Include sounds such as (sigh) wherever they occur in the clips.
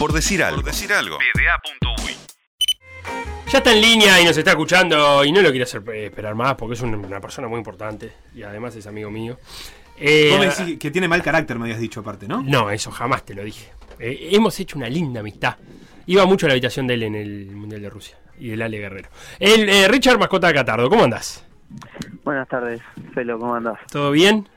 Por decir algo. Por decir algo. Ya está en línea y nos está escuchando y no lo quiero hacer eh, esperar más porque es una persona muy importante y además es amigo mío. Eh, Vos me decís que tiene mal carácter, me habías dicho aparte, ¿no? No, eso jamás te lo dije. Eh, hemos hecho una linda amistad. Iba mucho a la habitación de él en el Mundial de Rusia y del Ale Guerrero. El, Richard Mascota de Catardo, ¿cómo andás? Buenas tardes, Felo, ¿cómo andás? ¿Todo bien?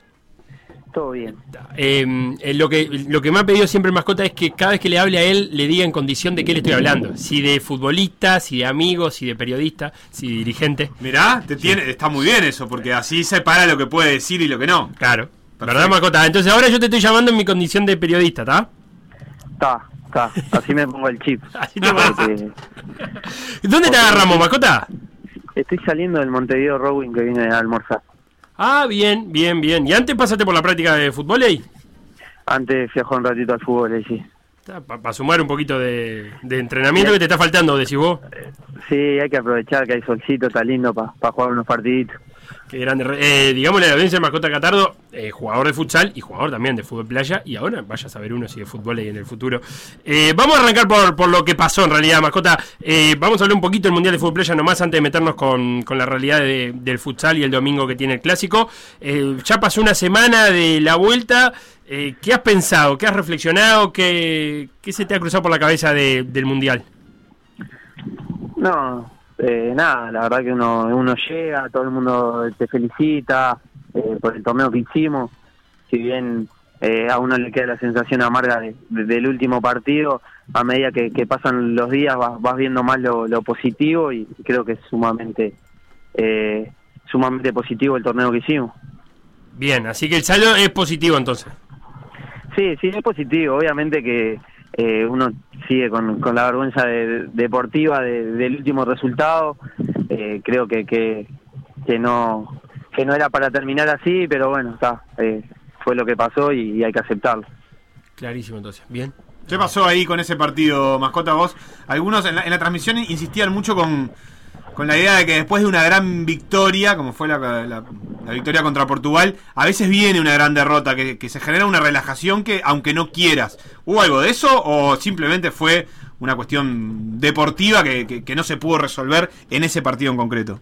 Todo bien. Em, eh, lo, que, lo que me ha pedido siempre el mascota es que cada vez que le hable a él, le diga en condición de qué le estoy hablando. Si de futbolista, si de amigo, si de periodista, si de dirigente. Mirá, te tiene, está muy bien eso, porque así separa lo que puede decir y lo que no. Claro. ¿Verdad, mascota? Entonces ahora yo te estoy llamando en mi condición de periodista, ¿está? Está, está. Así me pongo el chip. (laughs) Así te ¿Dónde te agarramos, mascota? Estoy saliendo del Montevideo Rowing que viene a almorzar. Ah, bien, bien, bien. ¿Y antes pasaste por la práctica de fútbol ahí? Antes fui a jugar un ratito al fútbol ahí, sí. Para sumar un poquito de, entrenamiento que te está faltando, decís vos. Sí, hay que aprovechar que hay solcito, está lindo para jugar unos partiditos. Qué grande. Eh, digamos la audiencia de Mascota Catardo, eh, jugador de futsal y jugador también de fútbol playa. Y ahora vaya a saber uno si de fútbol y en el futuro. Eh, vamos a arrancar por, por, lo que pasó en realidad, Mascota. Eh, vamos a hablar un poquito del Mundial de Fútbol Playa nomás antes de meternos con, con la realidad del futsal y el domingo que tiene el clásico. ya pasó una semana de la vuelta. ¿Qué has pensado? ¿Qué has reflexionado? ¿Qué, ¿Qué se te ha cruzado por la cabeza del Mundial? No, eh, nada, la verdad que uno, uno llega, todo el mundo te felicita eh, por el torneo que hicimos, si bien eh, a uno le queda la sensación amarga del último partido, a medida que, pasan los días vas, viendo más lo, positivo y creo que es sumamente, sumamente positivo el torneo que hicimos. Bien, así que el saldo es positivo entonces. Sí, sí, es positivo, obviamente que eh, uno sigue con, la vergüenza deportiva del último resultado. Eh, creo que, que, no que no era para terminar así, pero bueno, está eh, fue lo que pasó y, hay que aceptarlo. Clarísimo entonces, bien. ¿Qué pasó ahí con ese partido, mascota vos? Algunos en la transmisión insistían mucho con con la idea de que después de una gran victoria, como fue la, victoria contra Portugal, a veces viene una gran derrota, que, se genera una relajación que, aunque no quieras, ¿hubo algo de eso o simplemente fue una cuestión deportiva que, no se pudo resolver en ese partido en concreto?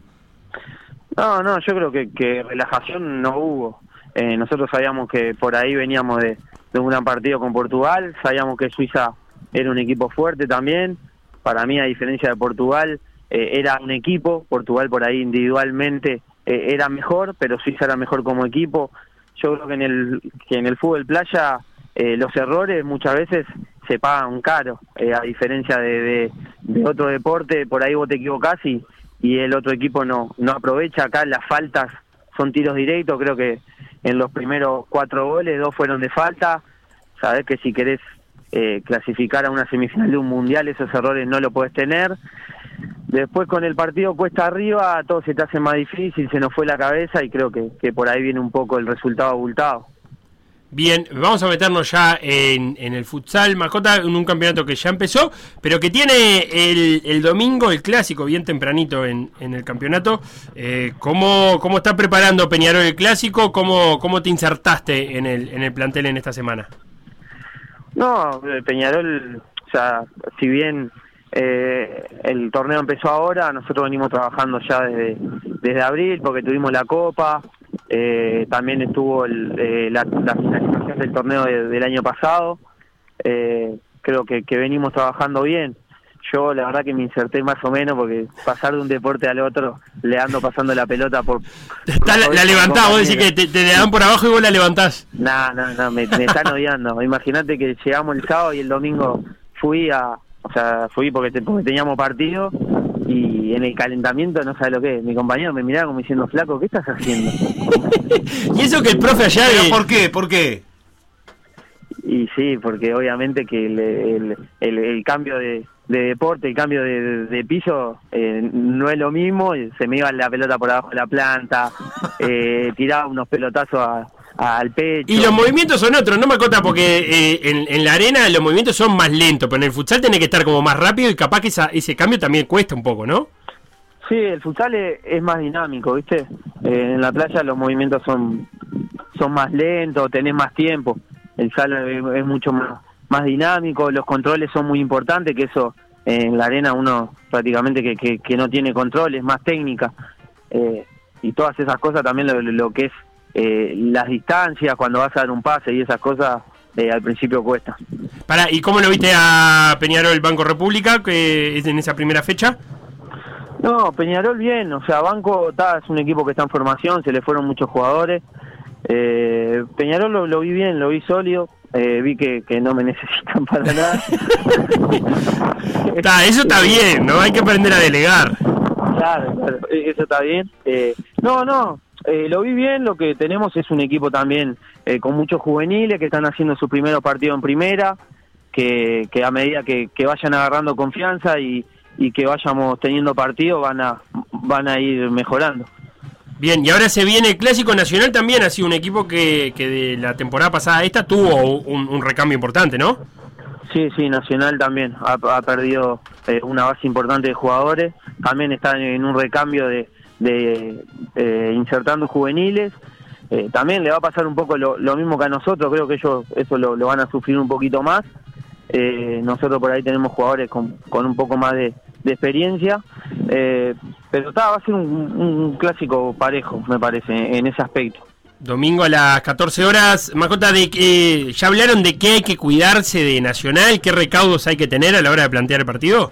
No, no, yo creo que, relajación no hubo. Eh, nosotros sabíamos que por ahí veníamos de, de un gran partido con Portugal, sabíamos que Suiza era un equipo fuerte también. Para mí, a diferencia de Portugal, eh, era un equipo, Portugal por ahí individualmente eh, era mejor, pero Suiza era mejor como equipo. Yo creo que en el, que en el fútbol playa eh, los errores muchas veces se pagan caro, a diferencia de, de, otro deporte, por ahí vos te equivocás y, y el otro equipo no, no aprovecha. Acá las faltas son tiros directos, creo que en los primeros cuatro goles, dos fueron de falta. Sabés que si querés clasificar a una semifinal de un mundial, esos errores no lo puedes tener. Después con el partido cuesta arriba, todo se te hace más difícil, se nos fue la cabeza y creo que, por ahí viene un poco el resultado abultado. Bien, vamos a meternos ya en, el futsal Macota, en un campeonato que ya empezó, pero que tiene el, domingo el clásico bien tempranito en, el campeonato. Eh, ¿cómo, ¿Cómo está preparando Peñarol el clásico? ¿Cómo, cómo te insertaste en el, en el plantel en esta semana? No, Peñarol, o sea, si bien eh, el torneo empezó ahora, nosotros venimos trabajando ya desde, desde abril porque tuvimos la copa, eh, también estuvo eh, la, finalización del torneo del año pasado, eh, creo que, que venimos trabajando bien. Yo la verdad que me inserté más o menos porque pasar de un deporte al otro le ando pasando la pelota por... la, levantás, vos decís que te, te, dan por abajo y vos la levantás. No, no, no, me, me están odiando. Imagínate que llegamos el sábado y el domingo fui a, o sea, fui porque, teníamos partido y en el calentamiento no sabe lo que es. Mi compañero me miraba como diciendo, flaco, ¿qué estás haciendo? (laughs) y eso que el profe allá... ¿Por qué? ¿Por qué? Y sí, porque obviamente que el, el, cambio de, deporte, el cambio de, piso eh, no es lo mismo, se me iba la pelota por abajo de la planta, (laughs) eh, tiraba unos pelotazos a, al pecho. Y los movimientos son otros, no me acota porque eh, en, la arena los movimientos son más lentos, pero en el futsal tiene que estar como más rápido y capaz que ese cambio también cuesta un poco, ¿no? Sí, el futsal es, más dinámico, ¿viste? Eh, en la playa los movimientos son, son más lentos, tenés más tiempo. El sal es, mucho más, más dinámico, los controles son muy importantes, que eso en la arena uno prácticamente que, que, que no tiene controles, más técnica. Eh, y todas esas cosas también lo, lo que es eh, las distancias, cuando vas a dar un pase y esas cosas, eh, al principio cuesta. Para, ¿Y cómo lo viste a Peñarol Banco República que es en esa primera fecha? No, Peñarol bien, o sea, Banco está, es un equipo que está en formación, se le fueron muchos jugadores. Eh, Peñarol lo, lo vi bien, lo vi sólido, eh, vi que, que no me (laughs) necesitan para nada. (laughs) Está, eso está bien, ¿no? Hay que aprender a delegar. Claro, claro, eso está bien. Eh, no, no, eh, lo vi bien, lo que tenemos es un equipo también eh, con muchos juveniles que están haciendo su primer partido en primera, que, que a medida que, que vayan agarrando confianza y, y que vayamos teniendo partido van a, van a ir mejorando. Bien, y ahora se viene el Clásico Nacional también, ha sido un equipo que, que de la temporada pasada a esta tuvo un, un recambio importante, ¿no? Sí, sí, Nacional también ha, ha perdido eh, una base importante de jugadores, también está en un recambio de, de eh, insertando juveniles, eh, también le va a pasar un poco lo, lo, mismo que a nosotros, creo que ellos eso lo, van a sufrir un poquito más, eh, nosotros por ahí tenemos jugadores con, con un poco más de, de experiencia, eh, pero está, va a ser un, un, clásico parejo, me parece, en ese aspecto. Domingo a las 14 horas, Macota, de que ya hablaron de qué hay que cuidarse de Nacional, qué recaudos hay que tener a la hora de plantear el partido.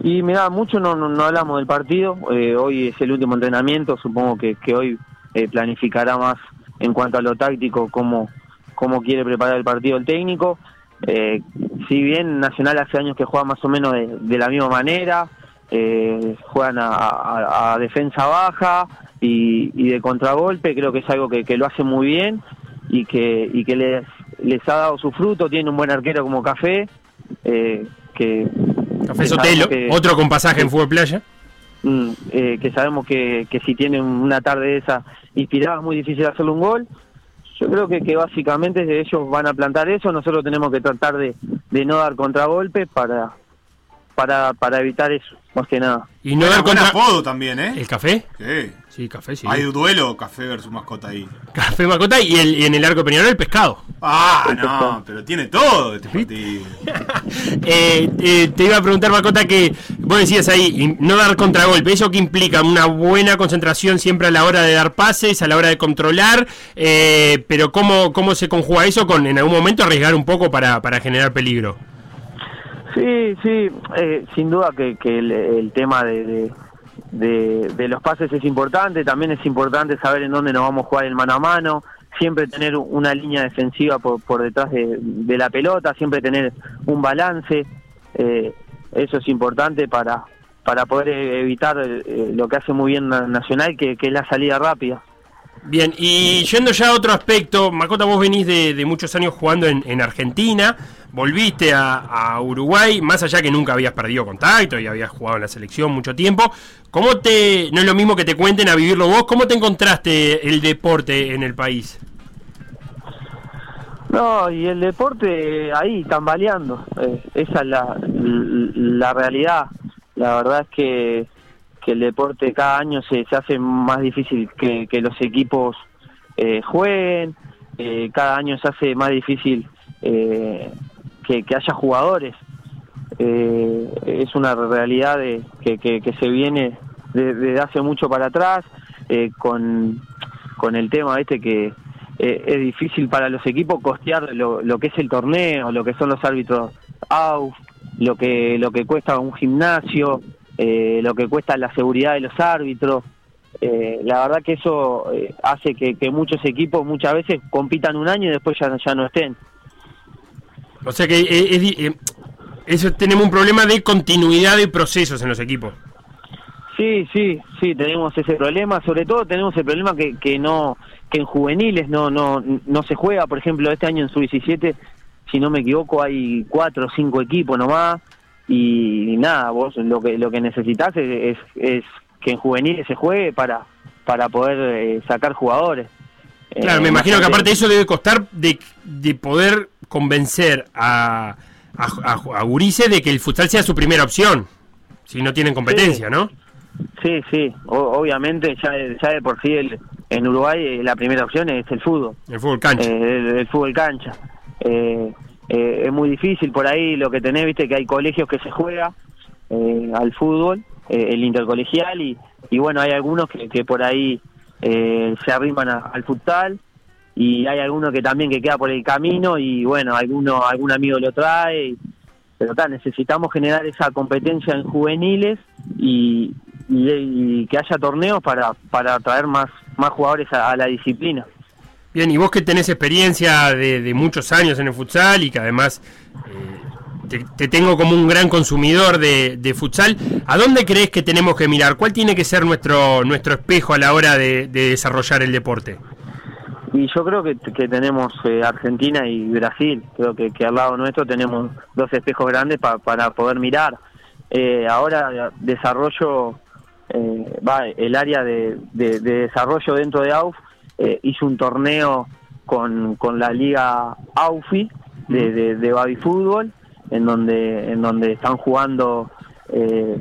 Y mira, mucho no, no, hablamos del partido, eh, hoy es el último entrenamiento, supongo que, que hoy eh, planificará más en cuanto a lo táctico cómo, cómo quiere preparar el partido el técnico. Eh, si bien Nacional hace años que juega más o menos de, la misma manera, juegan a, defensa baja y, de contragolpe, creo que es algo que, lo hace muy bien y que, y que les, les ha dado su fruto, tiene un buen arquero como Café, que... Café Sotelo, que, otro con pasaje en fútbol playa. Mm, eh, que sabemos que, que si tienen una tarde de esa inspirada es muy difícil hacerle un gol. Yo creo que, que básicamente ellos van a plantar eso, nosotros tenemos que tratar de, de no dar contragolpe para, para, para evitar eso, más que nada. Y no dar contra... apodo también, ¿eh? ¿El café? Sí. Sí, café, sí. Hay un duelo, café versus mascota ahí. (laughs) Café, mascota y, el, y en el arco Peñarol el pescado. Ah, el no, pescado. pero tiene todo este partido. (laughs) eh, eh, te iba a preguntar, Macota, que vos decías ahí, no dar contragolpe, ¿eso qué implica? Una buena concentración siempre a la hora de dar pases, a la hora de controlar, eh, pero ¿cómo, ¿cómo se conjuga eso con en algún momento arriesgar un poco para, para generar peligro? Sí, sí, eh, sin duda que, que el, tema de, de, los pases es importante, también es importante saber en dónde nos vamos a jugar el mano a mano, siempre tener una línea defensiva por, detrás de, de la pelota, siempre tener un balance, eh, eso es importante para, para poder evitar eh, lo que hace muy bien Nacional, que, que es la salida rápida. Bien, y yendo ya a otro aspecto, Macota, vos venís de, de muchos años jugando en, en Argentina, volviste a, Uruguay, más allá que nunca habías perdido contacto y habías jugado en la selección mucho tiempo. ¿Cómo te, no es lo mismo que te cuenten a vivirlo vos, cómo te encontraste el deporte en el país? No, y el deporte ahí, tambaleando, eh, esa es la, la realidad. La verdad es que que el deporte cada año se, se hace más difícil que, que los equipos eh, jueguen, eh, cada año se hace más difícil eh, que, haya jugadores. Eh, es una realidad de, que, que, que se viene desde de hace mucho para atrás, eh, con, con el tema este que es difícil para los equipos costear lo, lo que es el torneo, lo que son los árbitros AUF, lo que, lo que cuesta un gimnasio, eh, lo que cuesta la seguridad de los árbitros. Eh, la verdad que eso eh, hace que, que, muchos equipos muchas veces compitan un año y después ya, ya no estén. O sea que eh, es, es, eso tenemos un problema de continuidad de procesos en los equipos. Sí, sí, sí, tenemos ese problema. Sobre todo tenemos el problema que, que no que en juveniles no no no se juega. Por ejemplo, este año en su 17, si no me equivoco, hay cuatro o cinco equipos nomás y, y, nada, vos lo que lo que necesitas es, es, es que en juveniles se juegue para para poder eh, sacar jugadores. Claro, eh, me imagino que aparte de eso debe costar de, de poder convencer a, a, a, a Urice de que el futsal sea su primera opción, si no tienen competencia, sí. ¿no? Sí, sí, o, obviamente ya, ya de por sí el, en Uruguay eh, la primera opción es el fútbol. El fútbol cancha. Eh, el, el, fútbol cancha. Eh, eh, es muy difícil por ahí lo que tenés, viste que hay colegios que se juega eh, al fútbol, el intercolegial, y, y bueno, hay algunos que, que por ahí eh, se arriman a- al futsal, y hay alguno que también que queda por el camino, y bueno, alguno algún amigo lo trae, y- pero está, necesitamos generar esa competencia en juveniles y, y, que haya torneos para, para atraer más, más jugadores a- la disciplina. Bien, y vos que tenés experiencia de, de muchos años en el futsal y que además eh, te, te tengo como un gran consumidor de, futsal, ¿a dónde crees que tenemos que mirar? ¿Cuál tiene que ser nuestro, nuestro espejo a la hora de desarrollar el deporte? Y yo creo que, que tenemos eh, Argentina y Brasil, creo que, que al lado nuestro tenemos dos espejos grandes pa- para poder mirar. Eh, ahora desarrollo, eh, va, el área de, de- de desarrollo dentro de AUF eh, hizo un torneo con, con la liga AUFI de, de, de baby fútbol, en donde, en donde están jugando eh,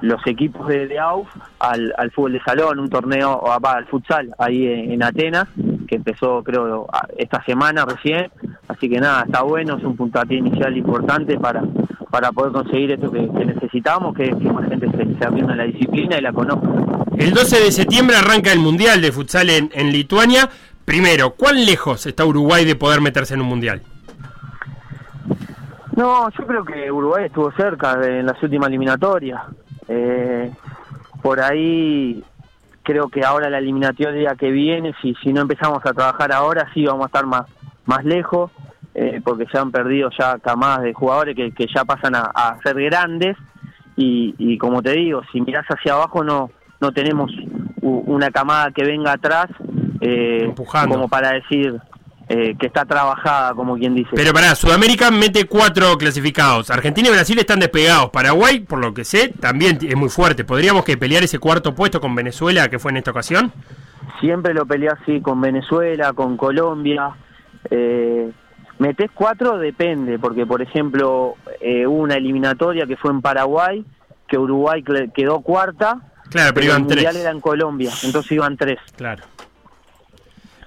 los equipos de, de AUF al, al fútbol de salón, un torneo, o va, al futsal, ahí en, en Atenas, que empezó creo esta semana recién, así que nada, está bueno, es un puntapié inicial importante para, para poder conseguir esto que, que necesitamos, que, que más gente se, se arrienda a la disciplina y la conozca. El 12 de septiembre arranca el Mundial de Futsal en, en Lituania. Primero, ¿cuán lejos está Uruguay de poder meterse en un Mundial? No, yo creo que Uruguay estuvo cerca de, en las últimas eliminatorias. Eh, por ahí creo que ahora la eliminatoria que viene, si, si no empezamos a trabajar ahora, sí vamos a estar más, más lejos, eh, porque se han perdido ya camadas de jugadores que, que ya pasan a, a ser grandes. Y, y como te digo, si mirás hacia abajo no, no tenemos una camada que venga atrás eh, como para decir eh, que está trabajada, como quien dice. Pero pará, Sudamérica mete cuatro clasificados. Argentina y Brasil están despegados. Paraguay, por lo que sé, también es muy fuerte. ¿Podríamos que pelear ese cuarto puesto con Venezuela, que fue en esta ocasión? siempre lo peleé así con Venezuela, con Colombia. Eh, metés cuatro, depende, porque por ejemplo eh, hubo una eliminatoria que fue en Paraguay, que Uruguay quedó cuarta, Claro, pero pero el iban mundial tres. era en Colombia, entonces iban tres. Claro.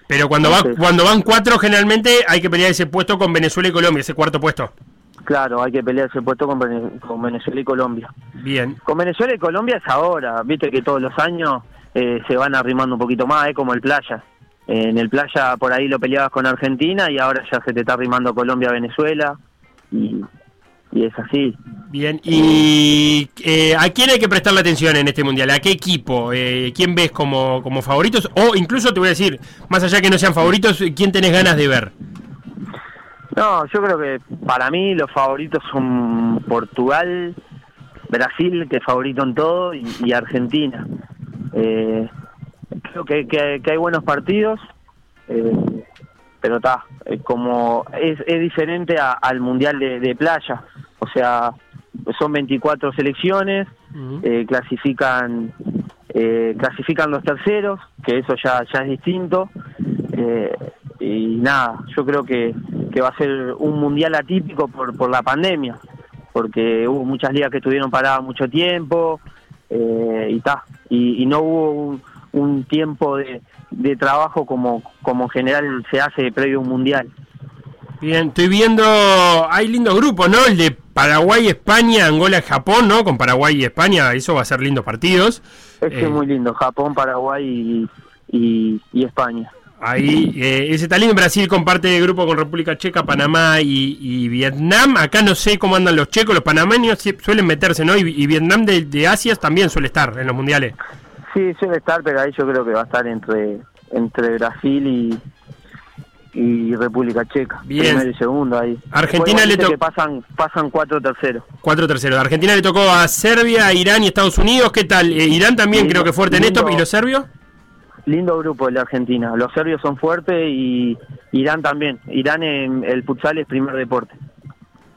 Pero cuando, va, cuando van cuatro, generalmente hay que pelear ese puesto con Venezuela y Colombia, ese cuarto puesto. Claro, hay que pelear ese puesto con, Vene- con Venezuela y Colombia. Bien. Con Venezuela y Colombia es ahora, viste que todos los años eh, se van arrimando un poquito más, es como el playa. Eh, en el playa por ahí lo peleabas con Argentina y ahora ya se te está arrimando Colombia-Venezuela y, y es así. Bien, ¿y eh, a quién hay que prestarle atención en este mundial? ¿A qué equipo? Eh, ¿Quién ves como, como favoritos? O incluso te voy a decir, más allá que no sean favoritos, ¿quién tenés ganas de ver? No, yo creo que para mí los favoritos son Portugal, Brasil, que es favorito en todo, y, y Argentina. Eh, creo que, que- que hay buenos partidos, eh, pero está, como es, es diferente a- al Mundial de, de Playa. O sea, son 24 selecciones, eh, clasifican eh, clasifican los terceros, que eso ya, ya es distinto. Eh, y nada, yo creo que, que va a ser un mundial atípico por, por la pandemia, porque hubo muchas ligas que estuvieron paradas mucho tiempo eh, y ta, y, y no hubo un, un tiempo de, de trabajo como, como en general se hace previo a un mundial. Bien, estoy viendo, hay lindos grupos, ¿no? El de Paraguay, España, Angola, Japón, ¿no? Con Paraguay y España, eso va a ser lindos partidos. Ese Eh, es muy lindo, Japón, Paraguay y, y, y España. Ahí, eh, ese está lindo. Brasil comparte el grupo con República Checa, Panamá y, y Vietnam. Acá no sé cómo andan los checos, los panameños suelen meterse, ¿no? Y, y Vietnam de, de Asia también suele estar en los mundiales. Sí, suele estar, pero ahí yo creo que va a estar entre entre Brasil y, y República Checa. Bien. Primero y segundo ahí. Argentina le viste to- que pasan, pasan cuatro terceros. Cuatro terceros. Argentina le tocó a Serbia, Irán y Estados Unidos. ¿Qué tal? Eh, Irán también Lindo, creo que fuerte en esto. ¿Y los serbios? Lindo grupo el de Argentina. Los serbios son fuertes y Irán también. Irán en el futsal es primer deporte.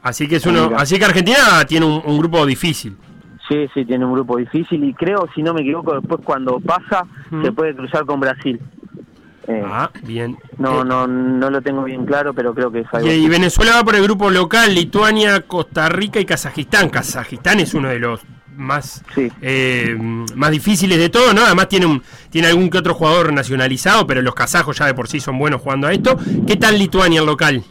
Así que es uno, Mira. así que Argentina tiene un, un grupo difícil. Sí, sí, tiene un grupo difícil y creo, si no me equivoco, después cuando pasa Mm. se puede cruzar con Brasil. Eh, Ah, bien. no, Eh, no, no lo tengo bien claro, pero creo que es algo. Y. Venezuela va por el grupo local, Lituania, Costa Rica y Kazajistán. Kazajistán es uno de los más Sí. eh, más difíciles de todo, ¿no? Además tiene un, tiene algún que otro jugador nacionalizado, pero los kazajos ya de por sí son buenos jugando a esto. ¿Qué tal Lituania el local?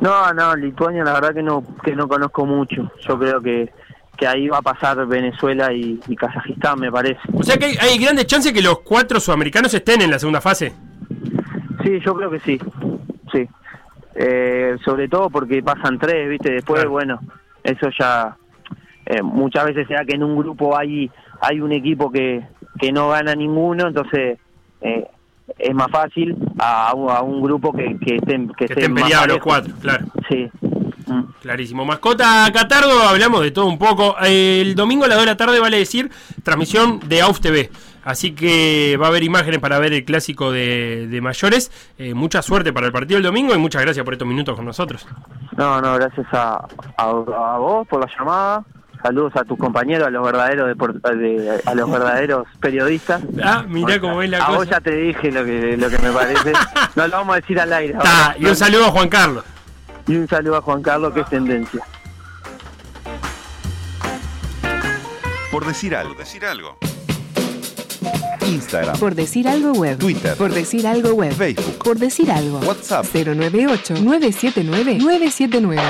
No, no, Lituania la verdad que no que no conozco mucho. Yo creo que, que ahí va a pasar Venezuela y, y Kazajistán, me parece. O sea que hay, hay grandes chances que los cuatro sudamericanos estén en la segunda fase. Sí, yo creo que sí, sí. Eh, sobre todo porque pasan tres, ¿viste? Después, Claro. bueno, eso ya... eh, muchas veces se da que en un grupo hay hay un equipo que, que no gana ninguno, entonces eh, es más fácil a, un- a un grupo que, que estén, que Que estén estén más los cuatro, claro. Sí. Clarísimo. Mascota Catardo, hablamos de todo un poco. El domingo a las 2 de la tarde, vale decir, transmisión de AUF TV. Así que va a haber imágenes para ver el clásico de, de mayores. Eh, mucha suerte para el partido del domingo y muchas gracias por estos minutos con nosotros. No, no, gracias a, a, a vos por la llamada. Saludos a tus compañeros, a los verdaderos de- a los verdaderos (laughs) periodistas. Ah, mirá cómo es la a vos cosa. ya te dije lo que lo que me parece. (laughs) No lo vamos a decir al aire. Ahora. y un saludo a Juan Carlos. Y un saludo a Juan Carlos, que es tendencia. Por decir algo. decir algo. Instagram, Por decir algo web. Twitter. Por decir algo web. Facebook. Por decir algo. WhatsApp. 098 979 979.